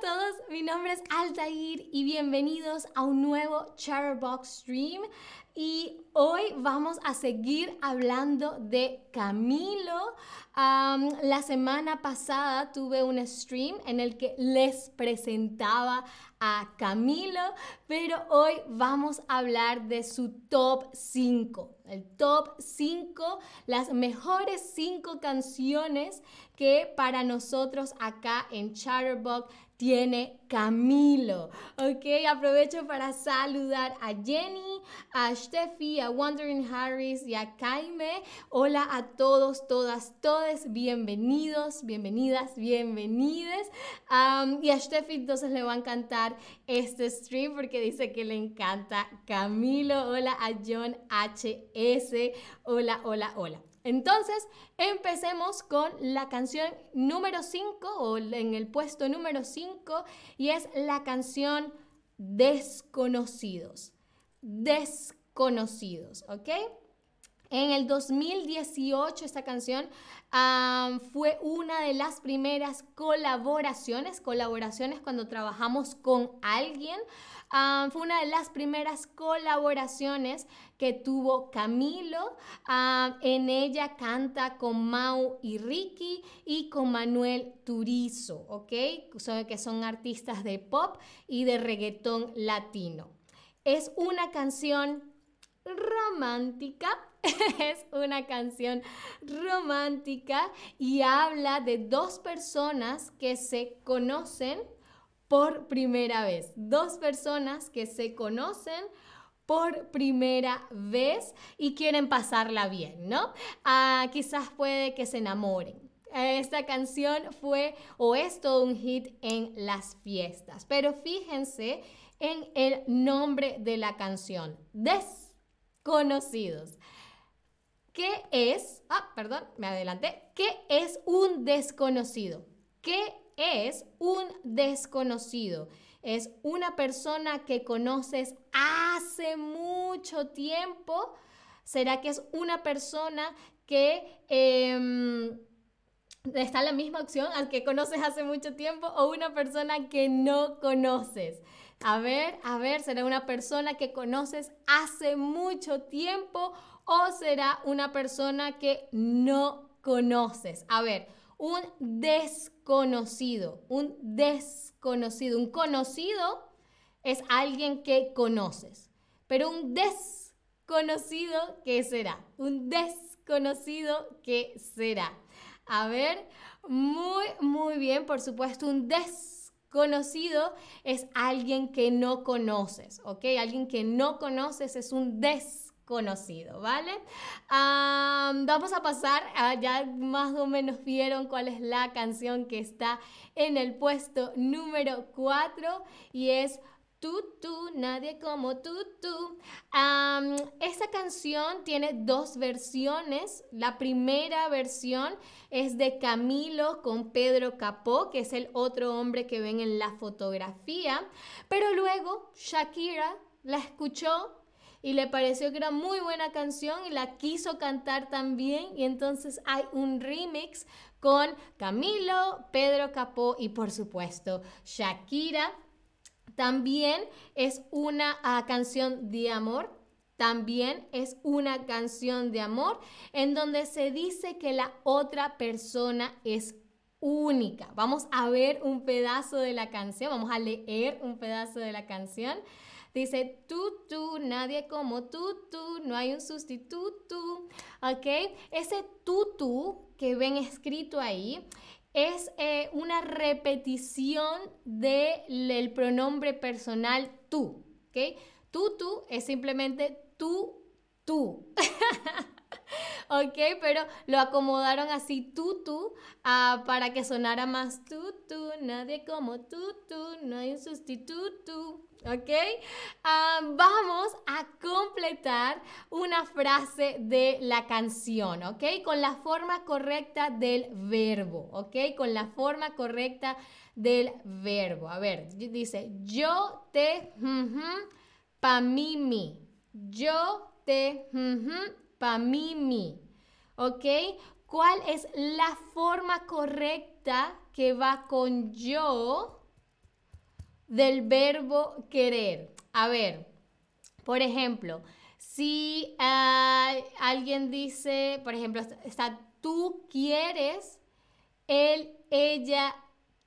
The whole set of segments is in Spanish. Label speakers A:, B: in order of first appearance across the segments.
A: a todos, mi nombre es Altair y bienvenidos a un nuevo Chatterbox Stream. Y hoy vamos a seguir hablando de Camilo. la semana pasada tuve un stream en el que les presentaba a Camilo, pero hoy vamos a hablar de su top 5. El top 5, las mejores 5 canciones que para nosotros acá en Chatterbox tiene Camilo. Ok, aprovecho para saludar a Jenny, a Steffi, a Wandering Harris y a Jaime. Hola a todos, todas, todes. Bienvenidos, bienvenidas, bienvenides. y a Steffi entonces le va a encantar este stream porque dice que le encanta Camilo. Hola a John HS. Hola, hola, hola. Entonces, empecemos con la canción número 5 o en el puesto número 5 y es la canción Desconocidos. Desconocidos, ¿ok? En el 2018 esta canción fue una de las primeras colaboraciones, colaboraciones cuando trabajamos con alguien. Fue una de las primeras colaboraciones que tuvo Camilo. en ella canta con Mau y Ricky y con Manuel Turizo, ¿ok? que son artistas de pop y de reggaetón latino. Es una canción romántica. es una canción romántica y habla de dos personas que se conocen por primera vez. Dos personas que se conocen por primera vez y quieren pasarla bien, ¿no? Ah, quizás puede que se enamoren. Esta canción fue o es todo un hit en las fiestas, pero fíjense en el nombre de la canción, Des conocidos. ¿Qué es? Ah, perdón, me adelanté. ¿Qué es un desconocido? ¿Qué es un desconocido? Es una persona que conoces hace mucho tiempo. ¿Será que es una persona que em, está la misma opción al que conoces hace mucho tiempo o una persona que no conoces? A ver, a ver, ¿será una persona que conoces hace mucho tiempo o será una persona que no conoces? A ver, un desconocido, un desconocido, un conocido es alguien que conoces, pero un desconocido, ¿qué será? Un desconocido, ¿qué será? A ver, muy, muy bien, por supuesto, un desconocido Conocido es alguien que no conoces, ¿ok? Alguien que no conoces es un desconocido, ¿vale? vamos a pasar, ya más o menos vieron cuál es la canción que está en el puesto número 4 y es Tú, tú, nadie como tú, tú. esta canción tiene dos versiones. La primera versión es de Camilo con Pedro Capó, que es el otro hombre que ven en la fotografía. Pero luego Shakira la escuchó y le pareció que era muy buena canción y la quiso cantar también. Y entonces hay un remix con Camilo, Pedro Capó y por supuesto Shakira. También es una ah, canción de amor. También es una canción de amor en donde se dice que la otra persona es única. Vamos a ver un pedazo de la canción, vamos a leer un pedazo de la canción. Dice, tú, tú, nadie como tú, tú, no hay un sustituto, ¿ok? Ese tú, tú que ven escrito ahí es eh, una repetición del pronombre personal tú, ¿ok? Tú, tú es simplemente tú, tú. ¿ok? Pero lo acomodaron así, tú, tú, ah, para que sonara más tú, tú, nadie como tú, tú, no hay un sustituto, ¿ok? Ah, vamos a completar una frase de la canción, ¿ok? Con la forma correcta del verbo, ¿ok? Con la forma correcta del verbo. A ver, dice, yo te, pa mí, mi. Yo te, pa mí, mi. ¿Ok? ¿Cuál es la forma correcta que va con yo? del verbo querer. A ver, por ejemplo, si ah, alguien dice, por ejemplo, está tú quieres, él, ella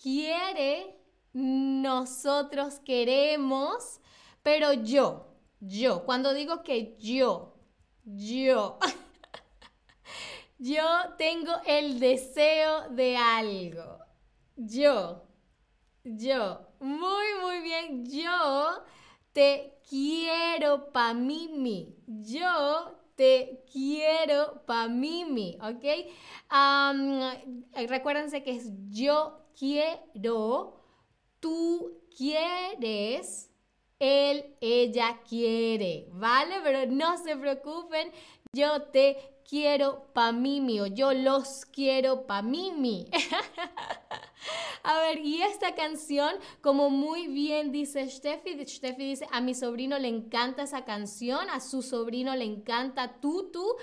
A: quiere, nosotros queremos, pero yo, yo, cuando digo que yo, yo, yo tengo el deseo de algo, yo, yo, muy, muy bien, yo te quiero pa' Mimi, yo te quiero pa' Mimi, ¿ok? recuérdense que es yo quiero, tú quieres, él, ella quiere, ¿vale? Pero no se preocupen, yo te quiero pa' Mimi o yo los quiero pa' Mimi. a ver, y esta canción, como muy bien dice Steffi, Steffi dice, a mi sobrino le encanta esa canción, a su sobrino le encanta Tutu.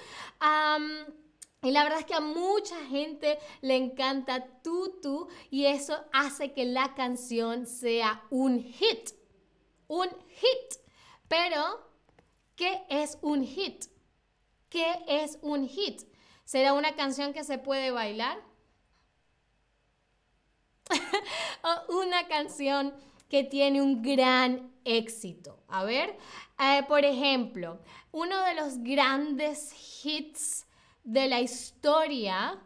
A: y la verdad es que a mucha gente le encanta Tutu y eso hace que la canción sea un hit un hit. Pero, ¿qué es un hit? ¿Qué es un hit? ¿Será una canción que se puede bailar? o una canción que tiene un gran éxito. A ver, eh, por ejemplo, uno de los grandes hits de la historia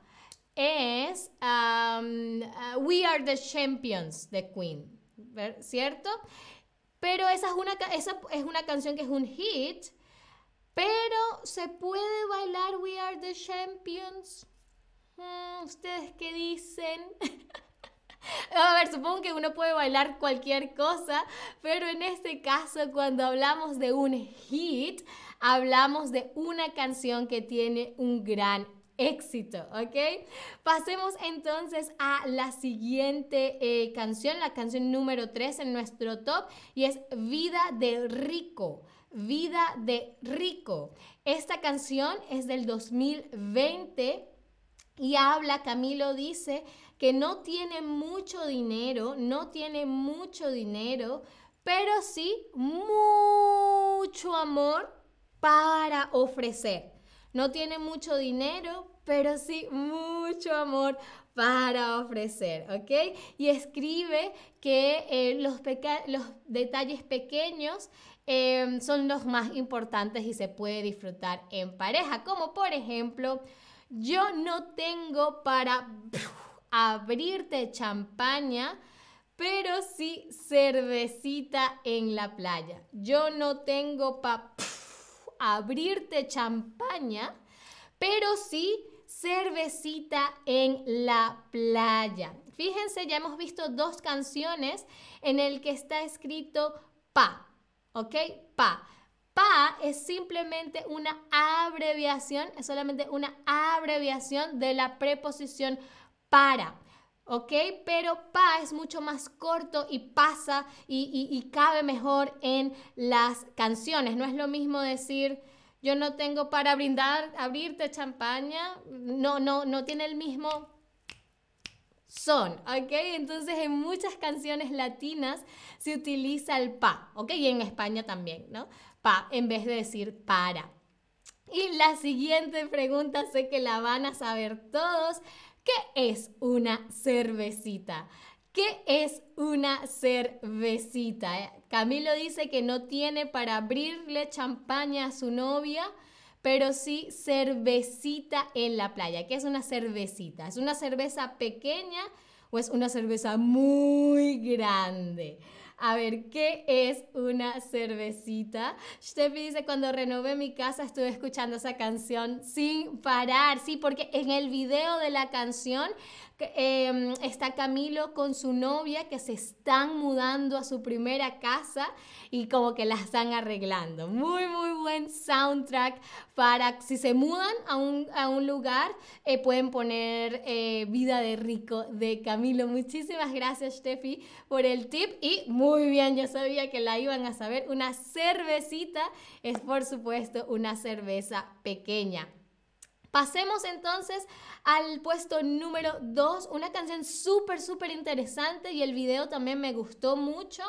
A: es um, uh, We Are the Champions de Queen, ¿cierto? Pero esa es, una, esa es una canción que es un hit. Pero se puede bailar We Are the Champions. Hmm, ¿Ustedes qué dicen? A ver, supongo que uno puede bailar cualquier cosa, pero en este caso, cuando hablamos de un hit, hablamos de una canción que tiene un gran éxito, ¿ok? Pasemos entonces a la siguiente eh, canción, la canción número 3 en nuestro top y es Vida de Rico. Vida de Rico. Esta canción es del 2020 y habla, Camilo dice, que no tiene mucho dinero, no tiene mucho dinero, pero sí mucho amor para ofrecer. No tiene mucho dinero, pero sí mucho amor para ofrecer, ¿ok? Y escribe que eh, los, detalles pequeños em, son los más importantes y se puede disfrutar en pareja, como por ejemplo, yo no tengo para abrirte champaña, pero sí cervecita en la playa. Yo no tengo para abrirte champaña, pero sí cervecita en la playa. Fíjense, ya hemos visto dos canciones en el que está escrito pa, ¿ok? Pa. Pa es simplemente una abreviación, es solamente una abreviación de la preposición para. ¿Ok? Pero pa es mucho más corto y pasa y, cabe mejor en las canciones. No es lo mismo decir, yo no tengo para brindar, abrirte champaña, no, no, no tiene el mismo son, ¿ok? Entonces en muchas canciones latinas se utiliza el pa, ¿ok? Y en España también, ¿no? Pa, en vez de decir para. Y la siguiente pregunta sé que la van a saber todos. ¿Qué es una cervecita? ¿Qué es una cervecita? Eh, Camilo dice que no tiene para abrirle champaña a su novia, pero sí cervecita en la playa. ¿Qué es una cervecita? ¿Es una cerveza pequeña o es una cerveza muy grande? A ver, ¿qué es una cervecita? Steffi dice, cuando renové mi casa estuve escuchando esa canción sin parar, sí, porque en el video de la canción Em, está Camilo con su novia que se están mudando a su primera casa y como que la están arreglando. Muy, muy buen soundtrack para si se mudan a un, a un lugar, eh, pueden poner eh, Vida de Rico de Camilo. Muchísimas gracias, Steffi, por el tip y muy bien, yo sabía que la iban a saber. Una cervecita es, por supuesto, una cerveza pequeña. Pasemos entonces al puesto número 2, una canción súper, súper interesante y el video también me gustó mucho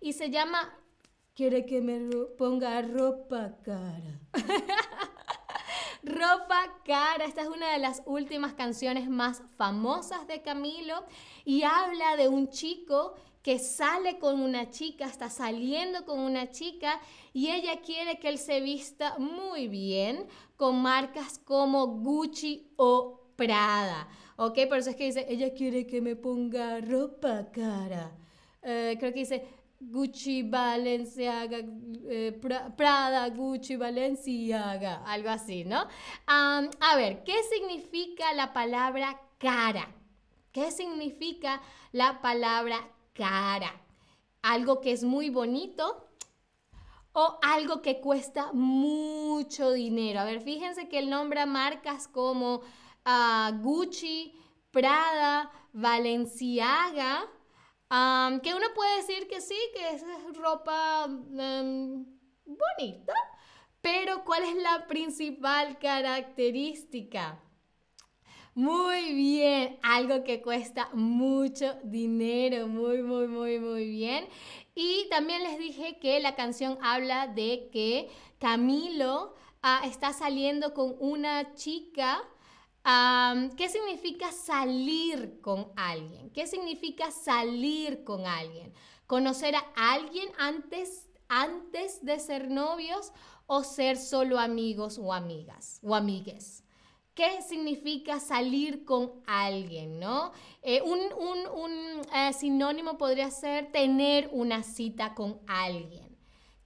A: y se llama Quiere que me ponga ropa cara. ropa cara, esta es una de las últimas canciones más famosas de Camilo y habla de un chico que sale con una chica, está saliendo con una chica y ella quiere que él se vista muy bien con marcas como Gucci o Prada. ¿Ok? Por eso es que dice, ella quiere que me ponga ropa cara. Eh, creo que dice Gucci, Balenciaga, eh, Prada, Gucci, Balenciaga, algo así, ¿no? a ver, ¿qué significa la palabra cara? ¿Qué significa la palabra cara. Algo que es muy bonito o algo que cuesta mucho dinero. A ver, fíjense que él nombra marcas como ah, Gucci, Prada, Que uno puede decir que sí, que es ropa em, bonita, pero ¿cuál es la principal característica? Muy bien, algo que cuesta mucho dinero, muy, muy, muy, muy bien. Y también les dije que la canción habla de que Camilo ah, está saliendo con una chica. ¿Qué significa salir con alguien? ¿Qué significa salir con alguien? ¿Conocer a alguien antes, antes de ser novios o ser solo amigos o amigas o amigues? qué significa salir con alguien, ¿no? Eh, un, eh, sinónimo podría ser tener una cita con alguien.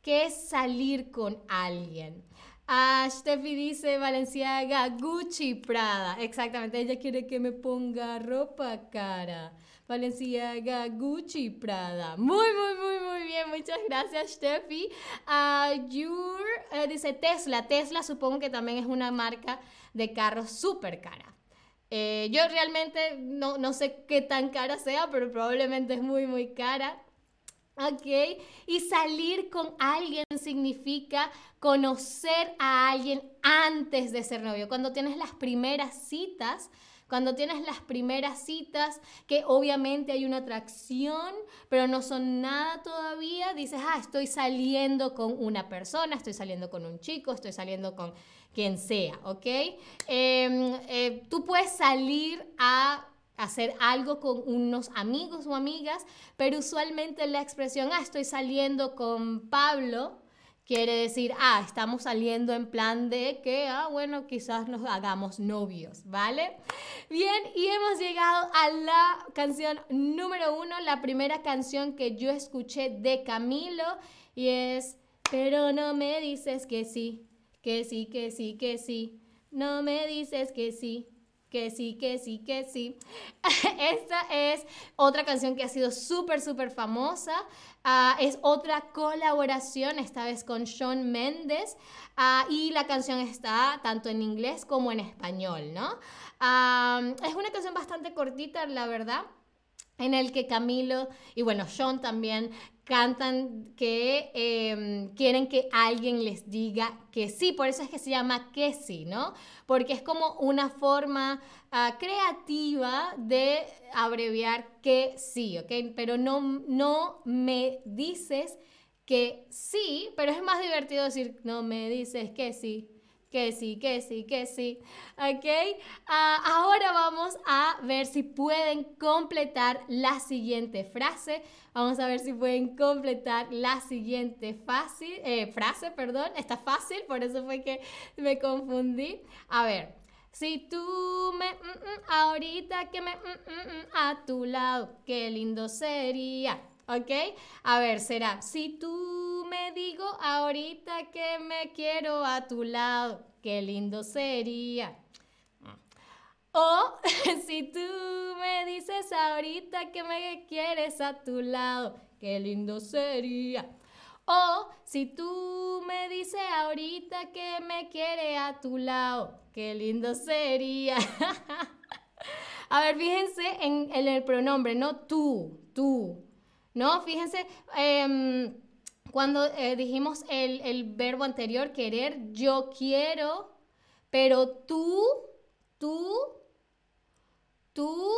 A: ¿Qué es salir con alguien? Ah, Steffi dice Valenciaga, Gucci, Prada. Exactamente, ella quiere que me ponga ropa cara. Valenciaga, Gucci, Prada. Muy, muy, muy, muy bien. Muchas gracias, Steffi. Uh, Yur eh, dice Tesla. Tesla supongo que también es una marca de carros súper cara. Eh, yo realmente no, no sé qué tan cara sea, pero probablemente es muy, muy cara. ¿Ok? Y salir con alguien significa conocer a alguien antes de ser novio. Cuando tienes las primeras citas, cuando tienes las primeras citas, que obviamente hay una atracción, pero no son nada todavía, dices, ah, estoy saliendo con una persona, estoy saliendo con un chico, estoy saliendo con quien sea, ¿ok? Em, eh, tú puedes salir a hacer algo con unos amigos o amigas, pero usualmente la expresión, ah, estoy saliendo con Pablo, quiere decir, ah, estamos saliendo en plan de que, ah, bueno, quizás nos hagamos novios, ¿vale? Bien, y hemos llegado a la canción número uno, la primera canción que yo escuché de Camilo, y es, pero no me dices que sí, que sí, que sí, que sí, no me dices que sí que sí, que sí, que sí. Esta es otra canción que ha sido súper, súper famosa. Ah, es otra colaboración, esta vez con Shawn Mendes. Ah, y la canción está tanto en inglés como en español, ¿no? Ah, es una canción bastante cortita, la verdad en el que Camilo y bueno, Sean también cantan que em, quieren que alguien les diga que sí, por eso es que se llama que sí, ¿no? Porque es como una forma ah, creativa de abreviar que sí, ¿ok? Pero no, no me dices que sí, pero es más divertido decir no me dices que sí que sí, que sí, que sí. ¿Ok? Ah, ahora vamos a ver si pueden completar la siguiente frase. Vamos a ver si pueden completar la siguiente fácil, eh, frase. Perdón, está fácil, por eso fue que me confundí. A ver. Si tú me, mm, mm, ahorita que me, mm, a tu lado, qué lindo sería. ¿Ok? A ver, será, si tú me digo ahorita que me quiero a tu lado, qué lindo sería. O si tú me dices ahorita que me quieres a tu lado, qué lindo sería. O si tú me dices ahorita que me quiere a tu lado, qué lindo sería. a ver, fíjense en, en el pronombre, no tú, tú, ¿no? Fíjense, em, cuando eh, dijimos el, verbo anterior, querer, yo quiero, pero tú, tú, tú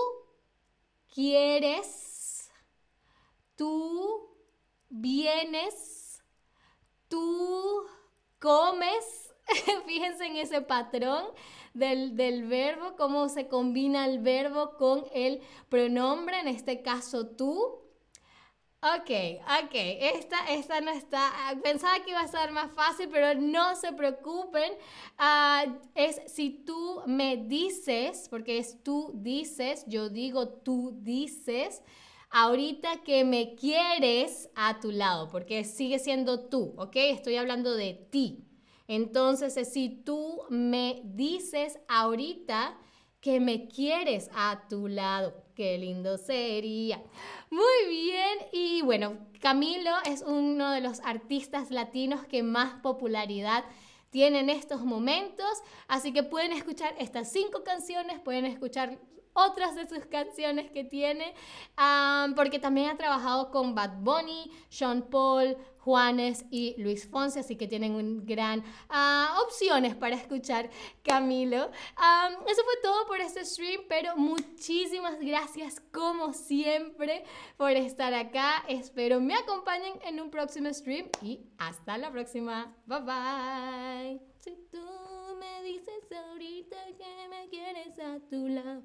A: quieres, tú vienes, tú comes. Fíjense en ese patrón del, del, verbo, cómo se combina el verbo con el pronombre, en este caso tú. Ok, ok, esta, esta no está, pensaba que iba a ser más fácil, pero no se preocupen. Ah, es si tú me dices, porque es tú dices, yo digo tú dices, ahorita que me quieres a tu lado, porque sigue siendo tú, ¿ok? Estoy hablando de ti. Entonces, si tú me dices ahorita que me quieres a tu lado. Qué lindo sería. Muy bien. Y bueno, Camilo es uno de los artistas latinos que más popularidad tiene en estos momentos. Así que pueden escuchar estas cinco canciones, pueden escuchar otras de sus canciones que tiene, porque también ha trabajado con Bad Bunny, Sean Paul, Juanes y Luis Fonsi, así que tienen un gran ah, opciones para escuchar Camilo. eso fue todo por este stream, pero muchísimas gracias como siempre por estar acá. Espero me acompañen en un próximo stream y hasta la próxima. Bye bye. Me dices ahorita que me quieres a tu lado,